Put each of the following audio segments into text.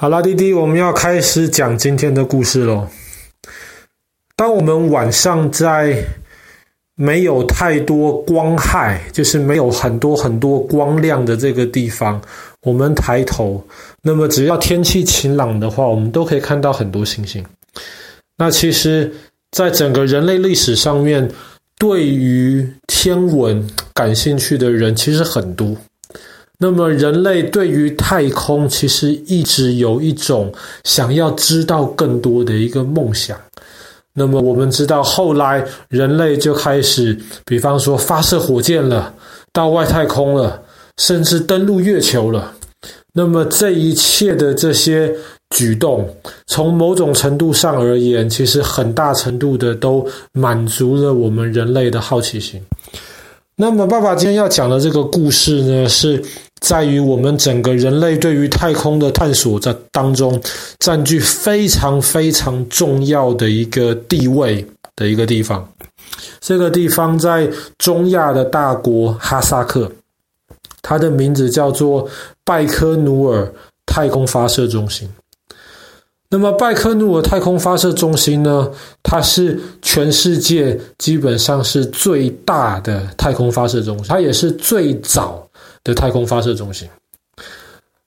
好啦，弟弟，我们要开始讲今天的故事喽。当我们晚上在没有太多光害，就是没有很多很多光亮的这个地方，我们抬头，那么只要天气晴朗的话，我们都可以看到很多星星。那其实，在整个人类历史上面，对于天文感兴趣的人其实很多。那么，人类对于太空其实一直有一种想要知道更多的一个梦想。那么，我们知道后来人类就开始，比方说发射火箭了，到外太空了，甚至登陆月球了。那么，这一切的这些举动，从某种程度上而言，其实很大程度的都满足了我们人类的好奇心。那么，爸爸今天要讲的这个故事呢，是在于我们整个人类对于太空的探索在当中，占据非常非常重要的一个地位的一个地方。这个地方在中亚的大国哈萨克，它的名字叫做拜科努尔太空发射中心。那么，拜科努尔太空发射中心呢，它是全世界基本上是最大的太空发射中心，它也是最早的太空发射中心。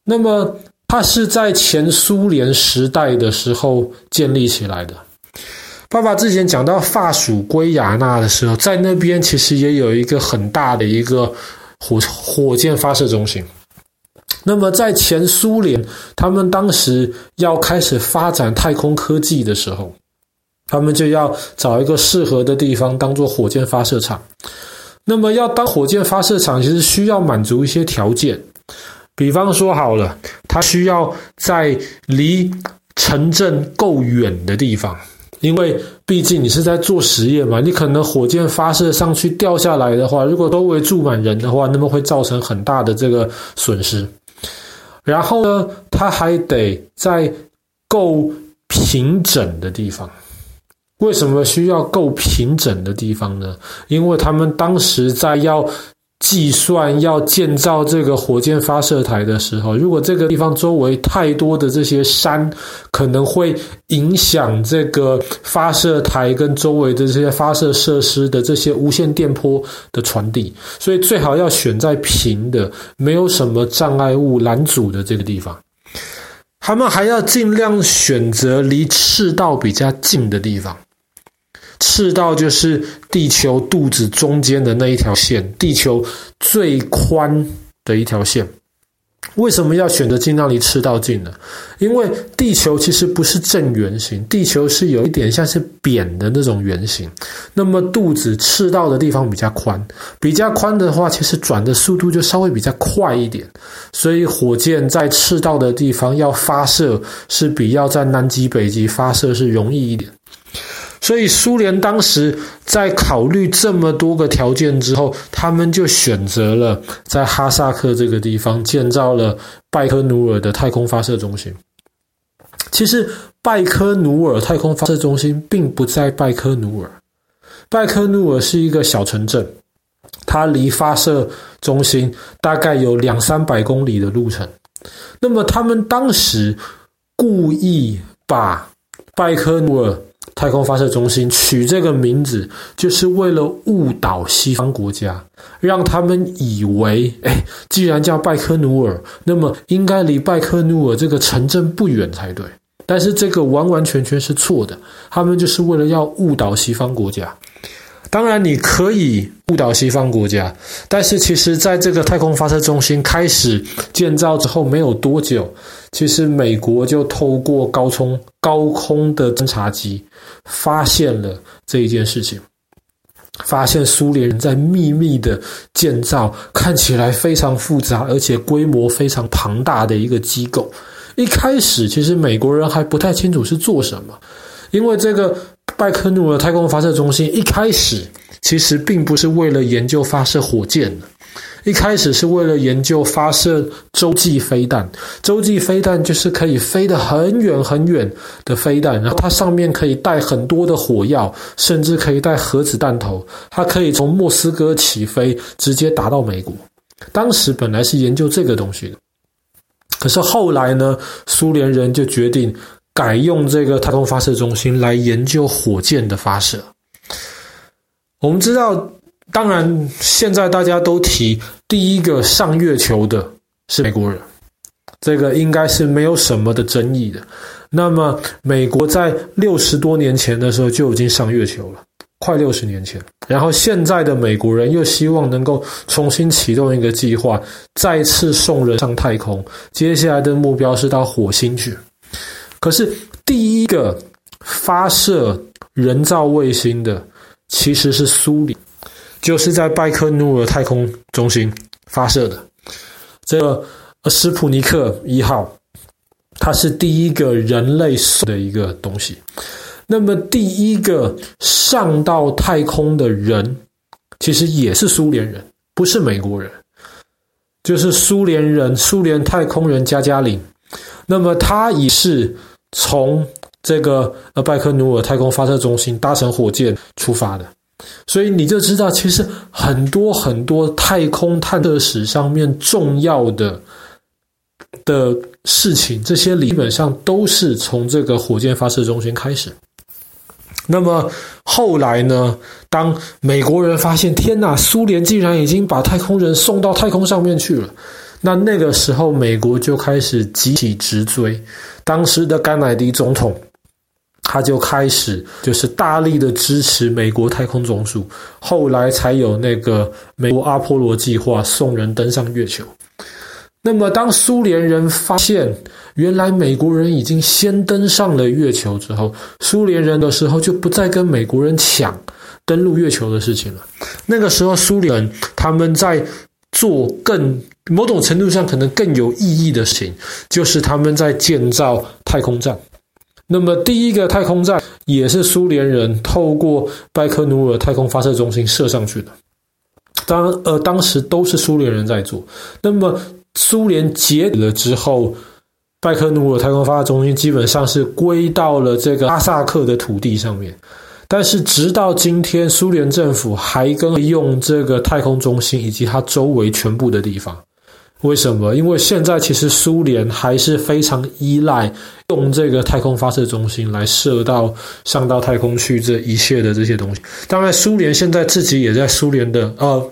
那么，它是在前苏联时代的时候建立起来的。爸爸之前讲到法属圭亚那的时候，在那边其实也有一个很大的一个火火箭发射中心。那么，在前苏联，他们当时要开始发展太空科技的时候，他们就要找一个适合的地方当做火箭发射场。那么，要当火箭发射场，其实需要满足一些条件。比方说，好了，它需要在离城镇够远的地方，因为毕竟你是在做实验嘛，你可能火箭发射上去掉下来的话，如果周围住满人的话，那么会造成很大的这个损失。然后呢，它还得在够平整的地方。为什么需要够平整的地方呢？因为他们当时在要计算要建造这个火箭发射台的时候，如果这个地方周围太多的这些山，可能会影响这个发射台跟周围的这些发射设施的这些无线电波的传递，所以最好要选在平的、没有什么障碍物拦阻的这个地方。他们还要尽量选择离赤道比较近的地方。赤道就是地球肚子中间的那一条线，地球最宽的一条线。为什么要选择尽量离赤道近呢？因为地球其实不是正圆形，地球是有一点像是扁的那种圆形。那么肚子赤道的地方比较宽，比较宽的话，其实转的速度就稍微比较快一点。所以火箭在赤道的地方要发射，是比要在南极、北极发射是容易一点。所以，苏联当时在考虑这么多个条件之后，他们就选择了在哈萨克这个地方建造了拜科努尔的太空发射中心。其实，拜科努尔太空发射中心并不在拜科努尔，拜科努尔是一个小城镇，它离发射中心大概有两三百公里的路程。那么，他们当时故意把拜科努尔太空发射中心取这个名字，就是为了误导西方国家，让他们以为，哎，既然叫拜科努尔，那么应该离拜科努尔这个城镇不远才对。但是这个完完全全是错的，他们就是为了要误导西方国家。当然，你可以误导西方国家，但是其实在这个太空发射中心开始建造之后没有多久，其实美国就透过高空高空的侦察机发现了这一件事情，发现苏联人在秘密的建造看起来非常复杂而且规模非常庞大的一个机构。一开始，其实美国人还不太清楚是做什么，因为这个。拜科努尔太空发射中心一开始其实并不是为了研究发射火箭的，一开始是为了研究发射洲际飞弹。洲际飞弹就是可以飞得很远很远的飞弹，然后它上面可以带很多的火药，甚至可以带核子弹头，它可以从莫斯科起飞，直接打到美国。当时本来是研究这个东西的。可是后来呢，苏联人就决定改用这个太空发射中心来研究火箭的发射。我们知道，当然现在大家都提第一个上月球的是美国人，这个应该是没有什么的争议的。那么，美国在六十多年前的时候就已经上月球了，快六十年前。然后，现在的美国人又希望能够重新启动一个计划，再次送人上太空。接下来的目标是到火星去。可是，第一个发射人造卫星的其实是苏联，就是在拜科努尔太空中心发射的这个斯普尼克一号。它是第一个人类的一个东西，那么第一个上到太空的人，其实也是苏联人，不是美国人，就是苏联人，苏联太空人加加林。那么他也是从这个呃拜科努尔太空发射中心搭乘火箭出发的，所以你就知道，其实很多很多太空探测史上面重要的。的事情，这些基本上都是从这个火箭发射中心开始。那么后来呢？当美国人发现，天哪，苏联竟然已经把太空人送到太空上面去了，那那个时候，美国就开始集体直追。当时的甘乃迪总统，他就开始就是大力的支持美国太空总署，后来才有那个美国阿波罗计划，送人登上月球。那么，当苏联人发现原来美国人已经先登上了月球之后，苏联人的时候就不再跟美国人抢登陆月球的事情了。那个时候，苏联他们在做更某种程度上可能更有意义的事情，就是他们在建造太空站。那么，第一个太空站也是苏联人透过拜科努尔太空发射中心射上去的。当呃，当时都是苏联人在做。那么。苏联解体了之后，拜科努尔太空发射中心基本上是归到了这个哈萨克的土地上面。但是直到今天，苏联政府还跟用这个太空中心以及它周围全部的地方。为什么？因为现在其实苏联还是非常依赖用这个太空发射中心来射到上到太空去这一切的这些东西。当然，苏联现在自己也在苏联的呃。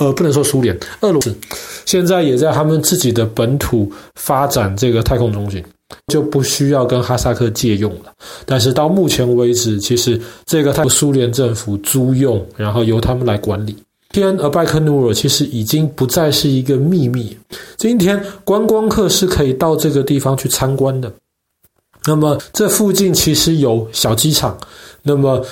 呃，不能说苏联，俄罗斯现在也在他们自己的本土发展这个太空中心，就不需要跟哈萨克借用了。但是到目前为止，其实这个太苏联政府租用，然后由他们来管理。天，而拜科努尔其实已经不再是一个秘密，今天观光客是可以到这个地方去参观的。那么这附近其实有小机场。那么，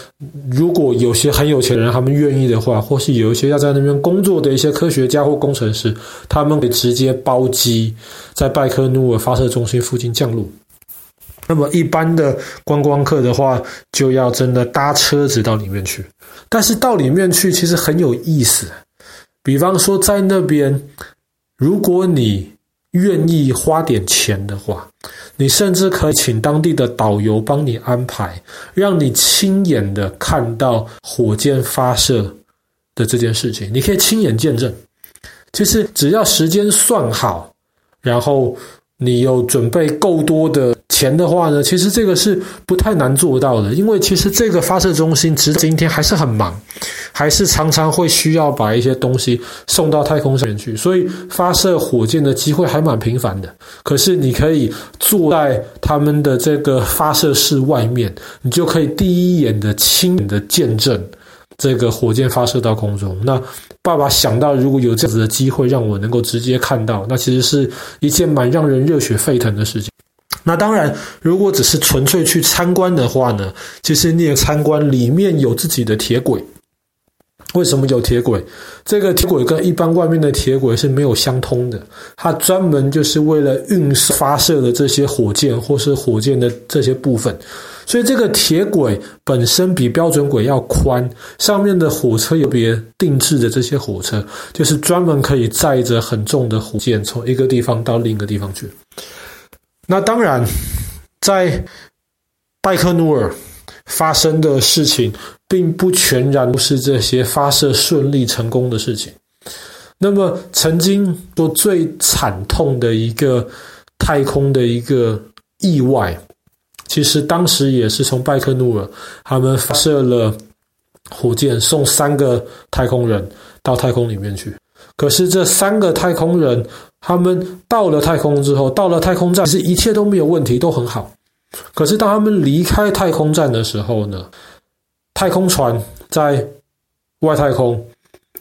如果有些很有钱人，他们愿意的话，或是有一些要在那边工作的一些科学家或工程师，他们可以直接包机在拜科努尔发射中心附近降落。那么，一般的观光客的话，就要真的搭车子到里面去。但是到里面去其实很有意思，比方说在那边，如果你愿意花点钱的话。你甚至可以请当地的导游帮你安排，让你亲眼的看到火箭发射的这件事情，你可以亲眼见证。其实只要时间算好，然后你有准备够多的钱的话呢，其实这个是不太难做到的。因为其实这个发射中心直到今天还是很忙。还是常常会需要把一些东西送到太空上面去，所以发射火箭的机会还蛮频繁的。可是你可以坐在他们的这个发射室外面，你就可以第一眼的亲眼的见证这个火箭发射到空中。那爸爸想到，如果有这样子的机会让我能够直接看到，那其实是一件蛮让人热血沸腾的事情。那当然，如果只是纯粹去参观的话呢，其实你也参观里面有自己的铁轨。为什么有铁轨？这个铁轨跟一般外面的铁轨是没有相通的，它专门就是为了运发射的这些火箭或是火箭的这些部分，所以这个铁轨本身比标准轨要宽，上面的火车有别定制的这些火车，就是专门可以载着很重的火箭从一个地方到另一个地方去。那当然，在拜克努尔发生的事情。并不全然都是这些发射顺利成功的事情。那么，曾经做最惨痛的一个太空的一个意外。其实当时也是从拜克努尔，他们发射了火箭，送三个太空人到太空里面去。可是这三个太空人，他们到了太空之后，到了太空站，其实一切都没有问题，都很好。可是当他们离开太空站的时候呢，太空船在外太空，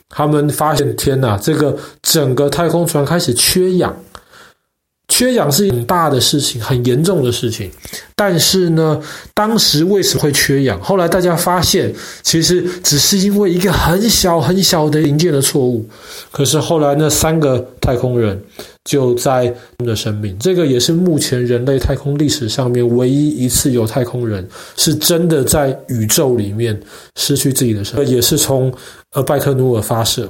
他们发现天哪，这个整个太空船开始缺氧。缺氧是很大的事情，很严重的事情。但是呢，当时为什么会缺氧？后来大家发现，其实只是因为一个很小很小的零件的错误。可是后来那三个太空人就在他们的生命，这个也是目前人类太空历史上面唯一一次有太空人是真的在宇宙里面失去自己的生命，也是从呃拜克努尔发射。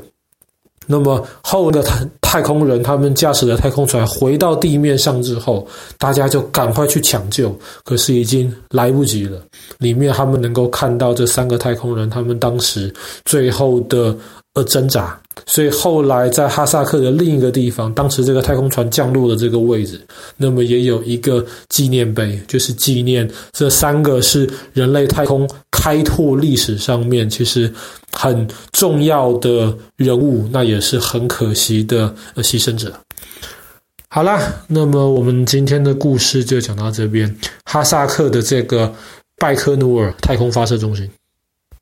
那么后的太太空人，他们驾驶的太空船回到地面上之后，大家就赶快去抢救，可是已经来不及了。里面他们能够看到这三个太空人，他们当时最后的呃挣扎。所以后来在哈萨克的另一个地方，当时这个太空船降落的这个位置，那么也有一个纪念碑，就是纪念这三个是人类太空开拓历史上面其实很重要的人物，那也是很可惜的呃牺牲者。好啦，那么我们今天的故事就讲到这边，哈萨克的这个拜科努尔太空发射中心。